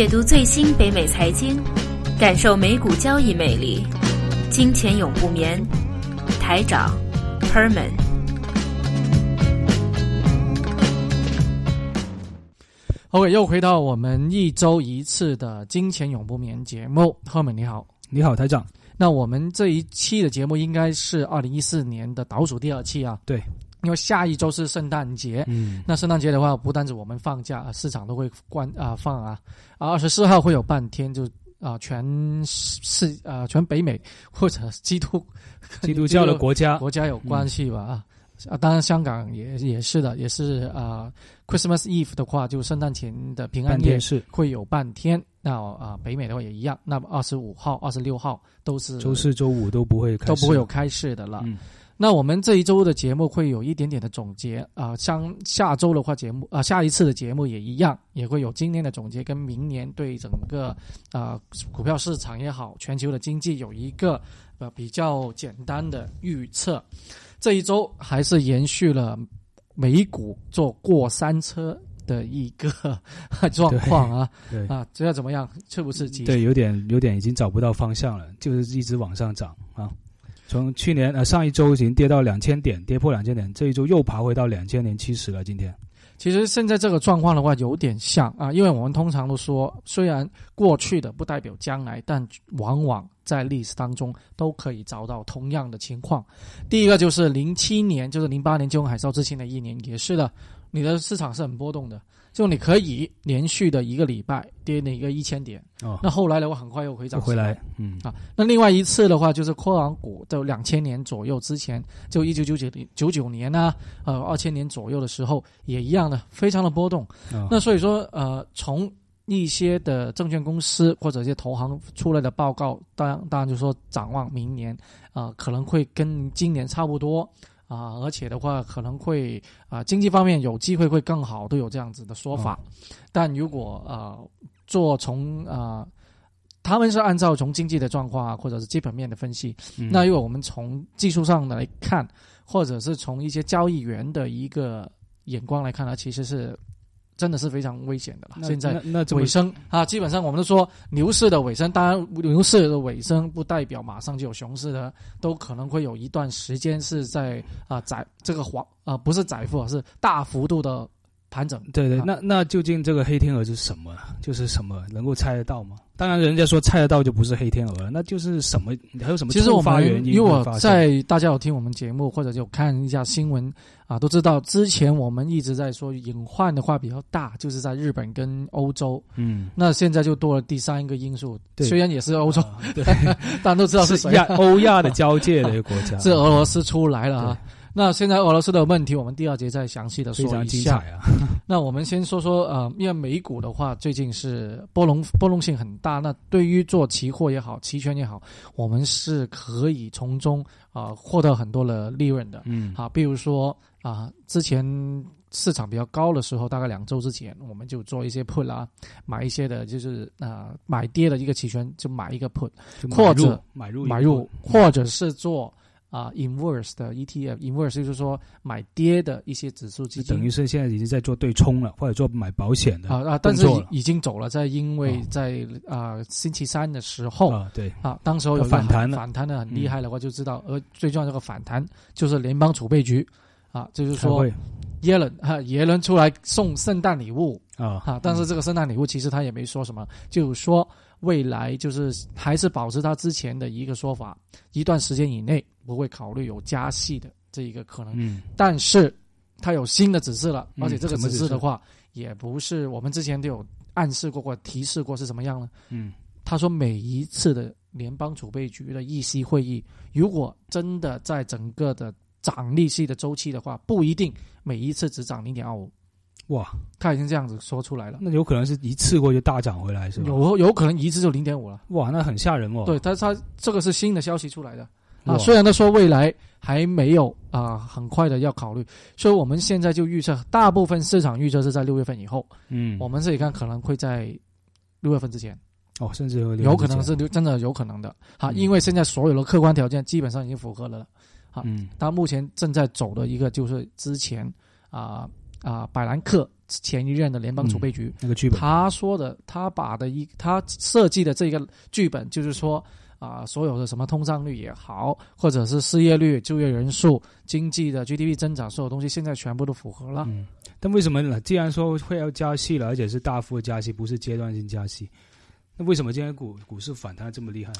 解读最新北美财经，感受美股交易魅力。金钱永不眠，台长 Herman。OK，又回到我们一周一次的金钱永不眠节目。Herman 你好，你好，台长。那我们这一期的节目应该是二零一四年的倒数第二期啊。对。因为下一周是圣诞节，嗯，那圣诞节的话，不单止我们放假，市场都会关啊放啊，啊二十四号会有半天，就啊全是啊全北美或者基督 基督教的国家。国家有关系吧啊啊，当然香港也也是的，也是啊 Christmas Eve 的话，就圣诞前的平安夜是。会有半天，那啊北美的话也一样，那么二十五号、二十六号都是周四周五都不会都不会有开市的了。那我们这一周的节目会有一点点的总结啊，像下周的话节目啊，下一次的节目也一样，也会有今天的总结，跟明年对整个啊股票市场也好，全球的经济有一个呃比较简单的预测。这一周还是延续了美股做过山车的一个 状况啊，对啊，这要怎么样？是不是？对，有点有点已经找不到方向了，就是一直往上涨啊。从去年呃上一周已经跌到两千点，跌破两千点，这一周又爬回到两千零七十了。今天，其实现在这个状况的话有点像啊，因为我们通常都说，虽然过去的不代表将来，但往往在历史当中都可以找到同样的情况。第一个就是零七年，就是零八年金融海啸之前的一年，也是的，你的市场是很波动的。就你可以连续的一个礼拜跌那个一千点，哦，那后来的话很快又回涨回来，嗯。啊，那另外一次的话就是科网股，就两千年左右之前，就一九九九九九年啊，呃二千年左右的时候也一样的，非常的波动。那所以说呃，从一些的证券公司或者一些投行出来的报告，当然当然就说展望明年啊，可能会跟今年差不多。啊，而且的话可能会啊，经济方面有机会会更好，都有这样子的说法。但如果啊做从啊，他们是按照从经济的状况啊，或者是基本面的分析。那如果我们从技术上来看，或者是从一些交易员的一个眼光来看呢，其实是。真的是非常危险的了。现在尾声啊，基本上我们都说牛市的尾声，当然牛市的尾声不代表马上就有熊市的，都可能会有一段时间是在啊窄这个黄啊不是窄幅，是大幅度的盘整。对对，那那究竟这个黑天鹅是什么？就是什么能够猜得到吗？当然，人家说猜得到就不是黑天鹅了，那就是什么？还有什么？其实我们因为我在大家有听我们节目或者就看一下新闻啊，都知道之前我们一直在说隐患的话比较大，就是在日本跟欧洲。嗯，那现在就多了第三个因素，虽然也是欧洲，对，大家都知道是亚欧亚的交界的一个国家，是俄罗斯出来了啊。那现在俄罗斯的问题，我们第二节再详细的说一下啊。那我们先说说呃，因为美股的话，最近是波动波动性很大。那对于做期货也好，期权也好，我们是可以从中啊获得很多的利润的。嗯，好，比如说啊，之前市场比较高的时候，大概两周之前，我们就做一些 put 啦，买一些的就是啊买跌的一个期权，就买一个 put，或者买入买入，或者是做。啊，inverse 的 ETF，inverse 就是说买跌的一些指数基金，等于是现在已经在做对冲了，或者做买保险的啊啊，但是已经走了，在因为在啊星期三的时候啊，对。啊，当时候有反弹反弹的很厉害的话，就知道，而最重要这个反弹就是联邦储备局啊，就是说耶伦哈耶伦出来送圣诞礼物啊。啊，但是这个圣诞礼物其实他也没说什么，就说。未来就是还是保持他之前的一个说法，一段时间以内不会考虑有加息的这一个可能。嗯，但是他有新的指示了，而且这个指示的话，也不是我们之前都有暗示过或提示过是什么样呢？嗯，他说每一次的联邦储备局的议息会议，如果真的在整个的涨利息的周期的话，不一定每一次只涨零点二五。哇，他已经这样子说出来了，那有可能是一次过就大涨回来，是吧？有有可能一次就零点五了。哇，那很吓人哦。对，他他这个是新的消息出来的啊，虽然他说未来还没有啊，很快的要考虑，所以我们现在就预测，大部分市场预测是在六月份以后。嗯，我们这里看可能会在六月份之前。哦，甚至有有可能是真的有可能的啊，因为现在所有的客观条件基本上已经符合了嗯，他目前正在走的一个就是之前啊。啊百兰克前一任的联邦储备局那个剧本，他说的，他把的一他设计的这个剧本就是说。啊，所有的什么通胀率也好，或者是失业率、就业人数、经济的 GDP 增长，所有东西现在全部都符合了。嗯，但为什么呢？既然说会要加息了，而且是大幅的加息，不是阶段性加息，那为什么今天股股市反弹这么厉害？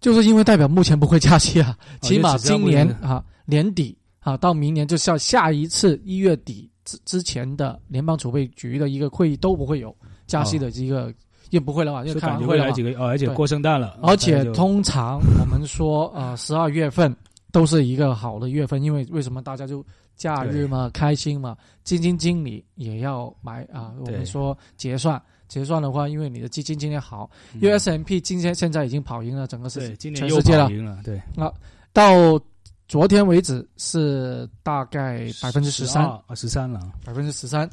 就是因为代表目前不会加息啊，起码今年啊年底啊到明年就下下一次一月底之之前的联邦储备局的一个会议都不会有加息的一个。也不会了吧？就看未来几个，而且过圣诞了。而且通常我们说，呃，十二月份都是一个好的月份，因为为什么大家就假日嘛，开心嘛，基金经理也要买啊。我们说结算，结算的话，因为你的基金今天好，因为 S M P 今天现在已经跑赢了整个世界全世界了。对，啊，到昨天为止是大概百分之十三，啊十三了，百分之十三。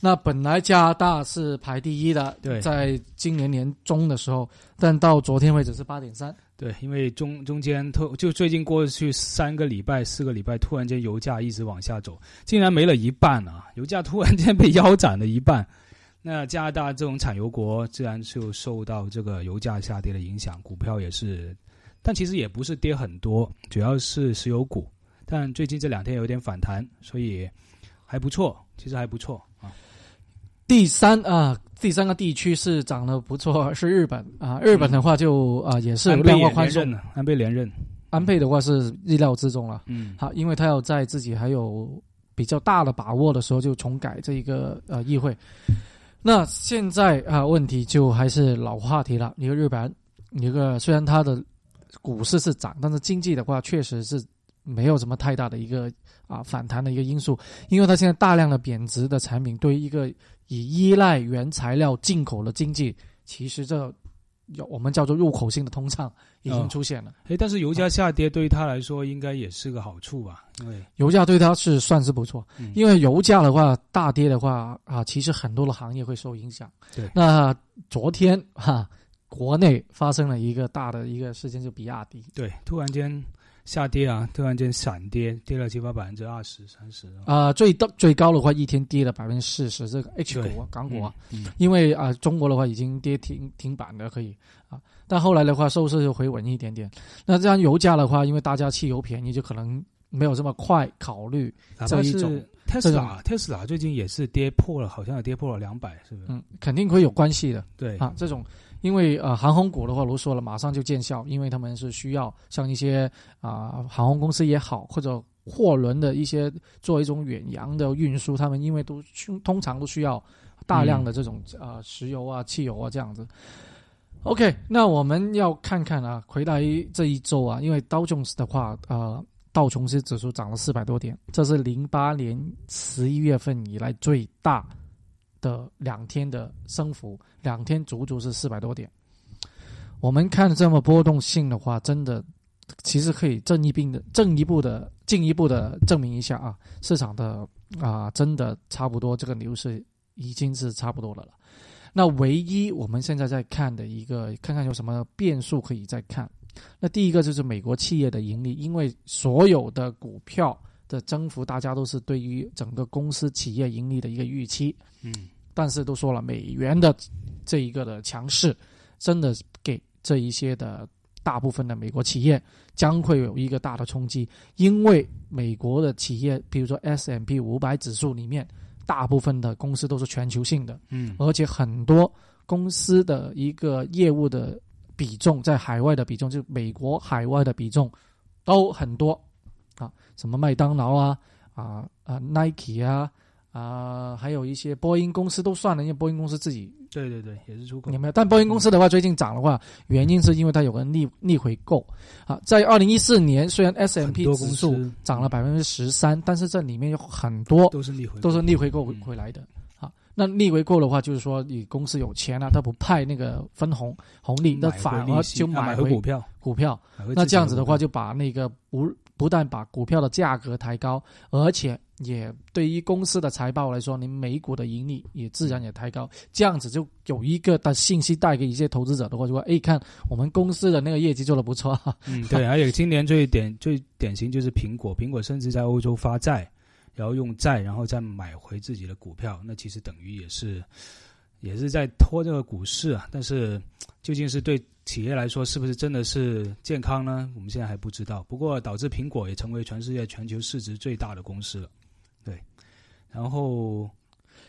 那本来加拿大是排第一的，对，在今年年中的时候，但到昨天为止是八点三。对，因为中中间突就最近过去三个礼拜、四个礼拜，突然间油价一直往下走，竟然没了一半啊！油价突然间被腰斩了一半。那加拿大这种产油国，自然就受到这个油价下跌的影响，股票也是，但其实也不是跌很多，主要是石油股。但最近这两天有点反弹，所以还不错，其实还不错啊。第三啊，第三个地区是涨得不错，是日本啊。日本的话就啊也是量化宽松，安倍连任，安倍的话是意料之中了。嗯，好，因为他要在自己还有比较大的把握的时候就重改这一个呃议会。那现在啊问题就还是老话题了，一个日本，一个虽然它的股市是涨，但是经济的话确实是没有什么太大的一个啊反弹的一个因素，因为它现在大量的贬值的产品对于一个。以依赖原材料进口的经济，其实这有我们叫做入口性的通胀已经出现了。哎，但是油价下跌对于他来说应该也是个好处吧？因为油价对他是算是不错，因为油价的话大跌的话啊，其实很多的行业会受影响。对，那昨天哈，国内发生了一个大的一个事件，就比亚迪。对，突然间。下跌啊！突然间闪跌，跌了起码百分之二十、三十啊！最高最高的话，一天跌了百分之四十。这个 H 股啊，港股啊，因为啊，中国的话已经跌停停板的可以啊，但后来的话，收市就回稳一点点。那这样油价的话，因为大家汽油便宜，就可能没有这么快考虑这一种。特斯拉，特斯拉最近也是跌破了，好像也跌破了两百，是不是？嗯，肯定会有关系的。对啊，这种。因为呃，航空股的话，如说了，马上就见效，因为他们是需要像一些啊航空公司也好，或者货轮的一些做一种远洋的运输，他们因为都通常都需要大量的这种啊石油啊、汽油啊这样子。OK，那我们要看看啊，回来这一周啊，因为道琼斯的话，呃，道琼斯指数涨了四百多点，这是零八年十一月份以来最大。的两天的升幅，两天足足是四百多点。我们看这么波动性的话，真的其实可以进一步的、进一步的、进一步的证明一下啊，市场的啊，真的差不多这个牛市已经是差不多的了。那唯一我们现在在看的一个，看看有什么变数可以再看。那第一个就是美国企业的盈利，因为所有的股票。的增幅，大家都是对于整个公司企业盈利的一个预期，嗯，但是都说了，美元的这一个的强势，真的给这一些的大部分的美国企业将会有一个大的冲击，因为美国的企业，比如说 S M P 五百指数里面，大部分的公司都是全球性的，嗯，而且很多公司的一个业务的比重，在海外的比重，就美国海外的比重都很多。啊，什么麦当劳啊，啊啊 Nike 啊，啊，还有一些波音公司都算了，因为波音公司自己对对对也是出口，有没有？但波音公司的话，最近涨的话，原因是因为它有个逆逆回购。啊，在二零一四年，虽然 S M P 指数涨了百分之十三，但是这里面有很多都是逆回都是逆回购回来的。啊，那逆回购的话，就是说你公司有钱了，他不派那个分红红利，那反而就买回股票股票。那这样子的话，就把那个不。不但把股票的价格抬高，而且也对于公司的财报来说，你每股的盈利也自然也抬高。这样子就有一个的信息带给一些投资者的话，就说：哎，看我们公司的那个业绩做的不错。嗯，对。而且今年最典最典型就是苹果，苹果甚至在欧洲发债，然后用债，然后再买回自己的股票，那其实等于也是也是在拖这个股市啊。但是究竟是对企业来说是不是真的是健康呢？我们现在还不知道。不过导致苹果也成为全世界全球市值最大的公司了。对，然后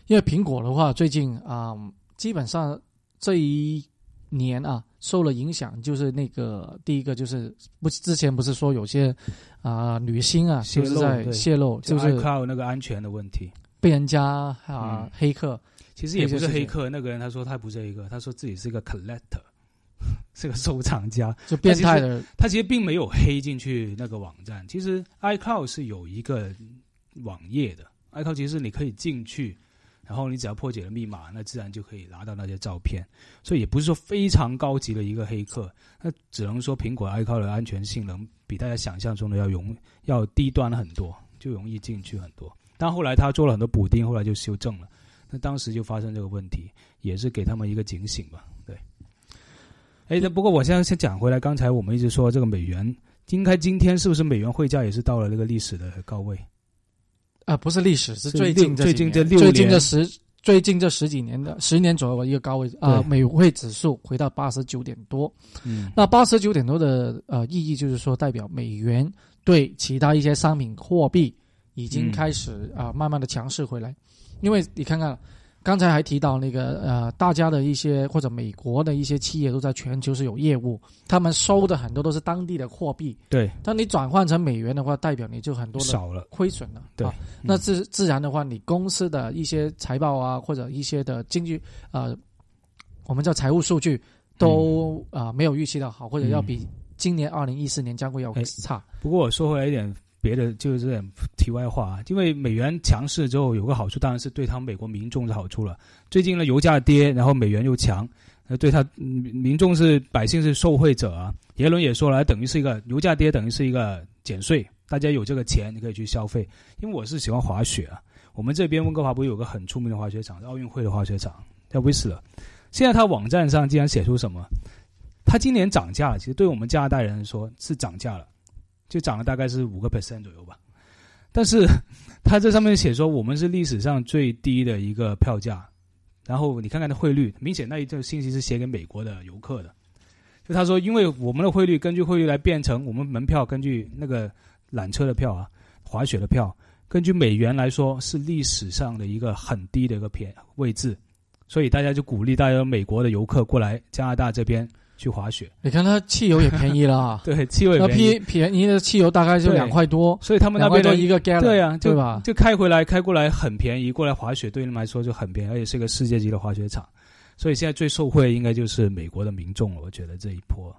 因为苹果的话，最近啊，基本上这一年啊受了影响，就是那个第一个就是不之前不是说有些啊女星啊就是在泄露，就是靠那个安全的问题被人家啊黑客，其实也不是黑客，那个人他说他不是黑客，他说自己是一个 collector，是个收藏家，就变态的，他其实并没有黑进去那个网站，其实 iCloud 是有一个网页的，iCloud 其实你可以进去。然后你只要破解了密码，那自然就可以拿到那些照片。所以也不是说非常高级的一个黑客，那只能说苹果 iCloud 的安全性能比大家想象中的要容要低端很多，就容易进去很多。但后来他做了很多补丁，后来就修正了。那当时就发生这个问题，也是给他们一个警醒吧。对。哎，那不过我现在先讲回来，刚才我们一直说这个美元，应该今天是不是美元汇价也是到了那个历史的高位？啊，不是历史，是最近最近这六最近这十最近这十几年的十年左右的一个高位啊，美汇指数回到八十九点多。嗯，那八十九点多的呃意义就是说，代表美元对其他一些商品货币已经开始啊慢慢的强势回来，因为你看看。刚才还提到那个呃，大家的一些或者美国的一些企业都在全球是有业务，他们收的很多都是当地的货币。对，当你转换成美元的话，代表你就很多少了亏损了。对，那自自然的话，你公司的一些财报啊，或者一些的经济呃，我们叫财务数据都啊没有预期的好，或者要比今年二零一四年将会要差。不过我说回来一点。别的就是这点题外话啊，因为美元强势之后有个好处，当然是对他们美国民众的好处了。最近呢，油价跌，然后美元又强，那对他民众是百姓是受惠者啊。耶伦也说了，等于是一个油价跌，等于是一个减税，大家有这个钱你可以去消费。因为我是喜欢滑雪啊，我们这边温哥华不是有个很出名的滑雪场，奥运会的滑雪场叫威斯勒。现在他网站上竟然写出什么？他今年涨价了，其实对我们加拿大人来说是涨价了。就涨了大概是五个 percent 左右吧，但是 他这上面写说我们是历史上最低的一个票价，然后你看看那汇率，明显那一条信息是写给美国的游客的，就他说因为我们的汇率根据汇率来变成我们门票根据那个缆车的票啊，滑雪的票根据美元来说是历史上的一个很低的一个偏位置，所以大家就鼓励大家美国的游客过来加拿大这边。去滑雪，你看它汽油也便宜了啊！对，汽油也便宜，便宜的汽油大概就两块多，所以他们那边的一个 gallon，对啊，对吧？就开回来，开过来很便宜，过来滑雪对他们来说就很便宜，而且是个世界级的滑雪场，所以现在最受惠应该就是美国的民众了。我觉得这一波，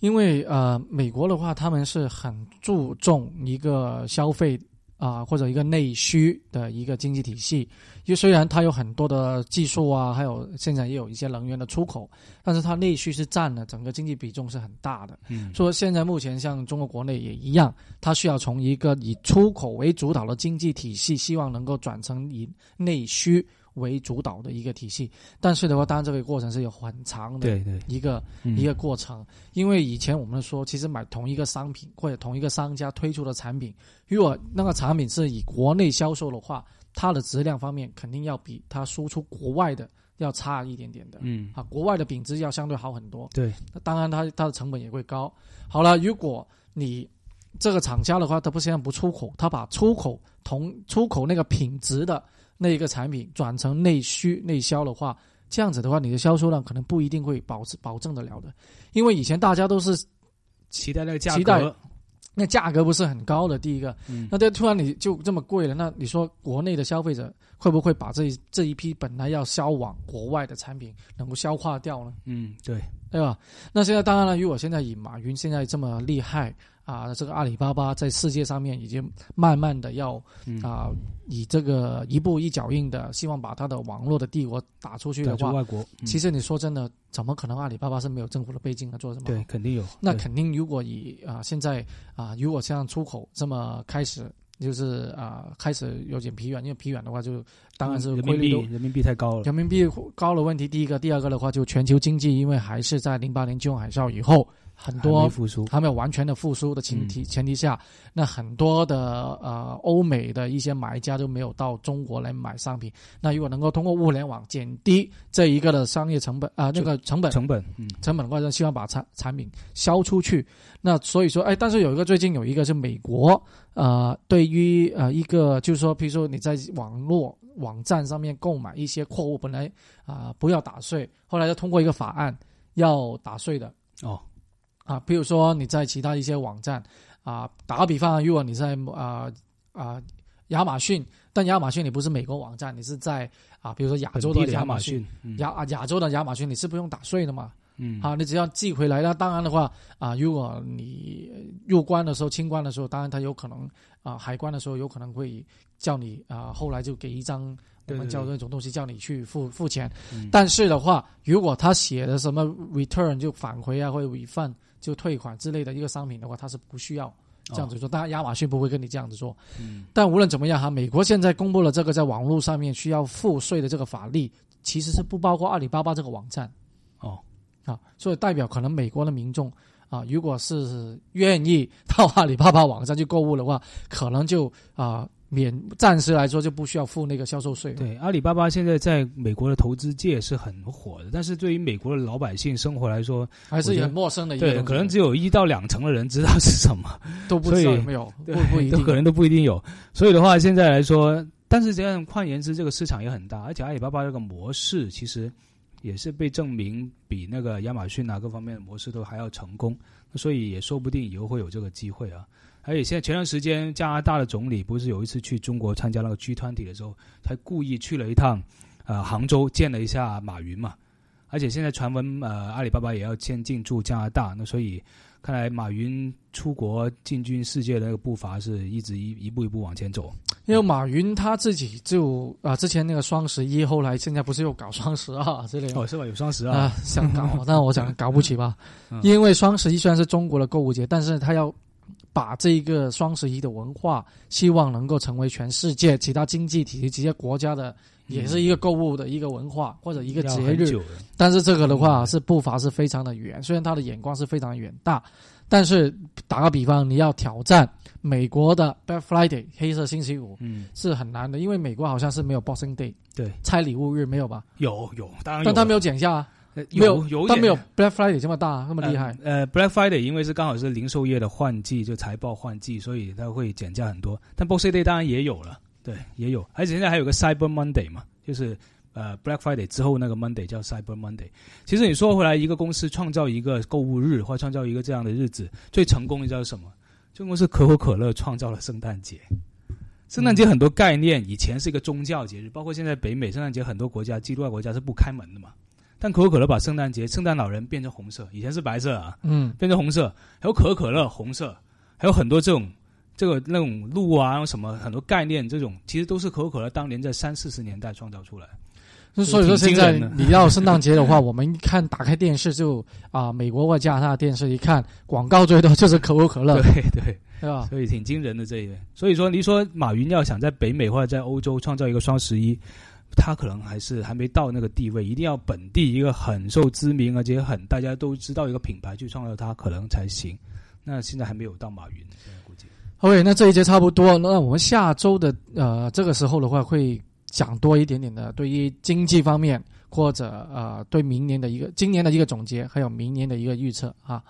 因为呃，美国的话，他们是很注重一个消费。啊，或者一个内需的一个经济体系，因为虽然它有很多的技术啊，还有现在也有一些能源的出口，但是它内需是占了整个经济比重是很大的。嗯，说现在目前像中国国内也一样，它需要从一个以出口为主导的经济体系，希望能够转成以内需。为主导的一个体系，但是的话，当然这个过程是有很长的一个一个过程。因为以前我们说，其实买同一个商品或者同一个商家推出的产品，如果那个产品是以国内销售的话，它的质量方面肯定要比它输出国外的要差一点点的。嗯，啊，国外的品质要相对好很多。对，那当然它它的成本也会高。好了，如果你这个厂家的话，它不现在不出口，它把出口同出口那个品质的。那一个产品转成内需内销的话，这样子的话，你的销售量可能不一定会保持保证得了的，因为以前大家都是期待那个价格，那价格不是很高的。第一个，那这突然你就这么贵了，那你说国内的消费者会不会把这这一批本来要销往国外的产品能够消化掉呢？嗯，对，对吧？那现在当然了，如果现在以马云现在这么厉害。啊，这个阿里巴巴在世界上面已经慢慢的要啊，以这个一步一脚印的，希望把它的网络的帝国打出去的话，外国。其实你说真的，怎么可能阿里巴巴是没有政府的背景的？做什么？对，肯定有。那肯定，如果以啊现在啊，如果像出口这么开始。就是啊，开始有点疲软，因为疲软的话，就当然是汇率人民币太高了。人民币高的问题，第一个，第二个的话，就全球经济，因为还是在零八年金融海啸以后。很多复苏，还没有完全的复苏的前提前提下，那很多的呃欧美的一些买家都没有到中国来买商品。那如果能够通过物联网减低这一个的商业成本啊，那个成本成本嗯成本的话，就希望把产产品销出去。那所以说，哎，但是有一个最近有一个是美国呃，对于呃一个就是说，比如说你在网络网站上面购买一些货物，本来啊不要打税，后来又通过一个法案要打税的哦。啊，比如说你在其他一些网站啊，打个比方，如果你在啊啊亚马逊，但亚马逊你不是美国网站，你是在啊，比如说亚洲的亚马逊，亚啊亚洲的亚马逊，你是不用打税的嘛？嗯，好，你只要寄回来。那当然的话啊，如果你入关的时候、清关的时候，当然他有可能啊，海关的时候有可能会叫你啊，后来就给一张我们叫那种东西，叫你去付付钱。但是的话，如果他写的什么 return 就返回啊，或者 refund 就退款之类的一个商品的话，它是不需要这样子做。当然，亚马逊不会跟你这样子做。嗯，但无论怎么样哈，美国现在公布了这个在网络上面需要付税的这个法律，其实是不包括阿里巴巴这个网站。哦。啊，所以代表可能美国的民众啊，如果是愿意到阿里巴巴网站去购物的话，可能就啊免暂时来说就不需要付那个销售税。对，阿里巴巴现在在美国的投资界是很火的，但是对于美国的老百姓生活来说，还是很陌生的。一对，可能只有一到两成的人知道是什么，都不知道有没有，不不一定，可能都不一定有。所以的话，现在来说，但是这样换言之，这个市场也很大，而且阿里巴巴这个模式其实。也是被证明比那个亚马逊啊各方面的模式都还要成功，所以也说不定以后会有这个机会啊。而且现在前段时间加拿大的总理不是有一次去中国参加那个 G 团体的时候，还故意去了一趟，呃杭州见了一下马云嘛。而且现在传闻呃阿里巴巴也要先进驻加拿大，那所以。看来马云出国进军世界的那个步伐是一直一一步一步往前走。因为马云他自己就啊，之前那个双十一，后来现在不是又搞双十二 之类的？哦，是吧？有双十二啊，想搞，但我想搞不起吧。因为双十一虽然是中国的购物节，但是他要把这一个双十一的文化，希望能够成为全世界其他经济体系、这些国家的。也是一个购物的一个文化或者一个节日，但是这个的话是步伐是非常的远，虽然他的眼光是非常远大，但是打个比方，你要挑战美国的 Black Friday 黑色星期五，嗯，是很难的，因为美国好像是没有 Boxing Day，对，拆礼物日没有吧？有有，当然，但他没有减价啊，没有有，他没有 Black Friday 这么大那么厉害。呃，Black Friday 因为是刚好是零售业的换季，就财报换季，所以它会减价很多。但 Boxing Day 当然也有了，对，也有，而且现在还有个 Cyber Monday 嘛，就是。呃，Black Friday 之后那个 Monday 叫 Cyber Monday。其实你说回来，一个公司创造一个购物日，或创造一个这样的日子，最成功你知道是什么？这公司可口可乐创造了圣诞节。圣诞节很多概念以前是一个宗教节日，包括现在北美圣诞节很多国家基督教国家是不开门的嘛。但可口可乐把圣诞节圣诞老人变成红色，以前是白色啊，嗯，变成红色，还有可口可乐红色，还有很多这种这个那种路啊什么很多概念，这种其实都是可口可乐当年在三四十年代创造出来。所以说，现在你要圣诞节的话，我们一看打开电视就啊，美国或加拿大电视一看广告最多就是 可口可乐，对对，对吧？所以挺惊人的这一点。所以说，你说马云要想在北美或者在欧洲创造一个双十一，他可能还是还没到那个地位，一定要本地一个很受知名而且很大家都知道一个品牌去创造它，可能才行。那现在还没有到马云，估计。OK，那这一节差不多，那我们下周的呃这个时候的话会。讲多一点点的，对于经济方面或者呃对明年的一个今年的一个总结，还有明年的一个预测啊。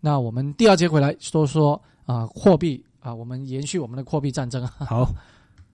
那我们第二节回来说说啊货币啊，我们延续我们的货币战争。好。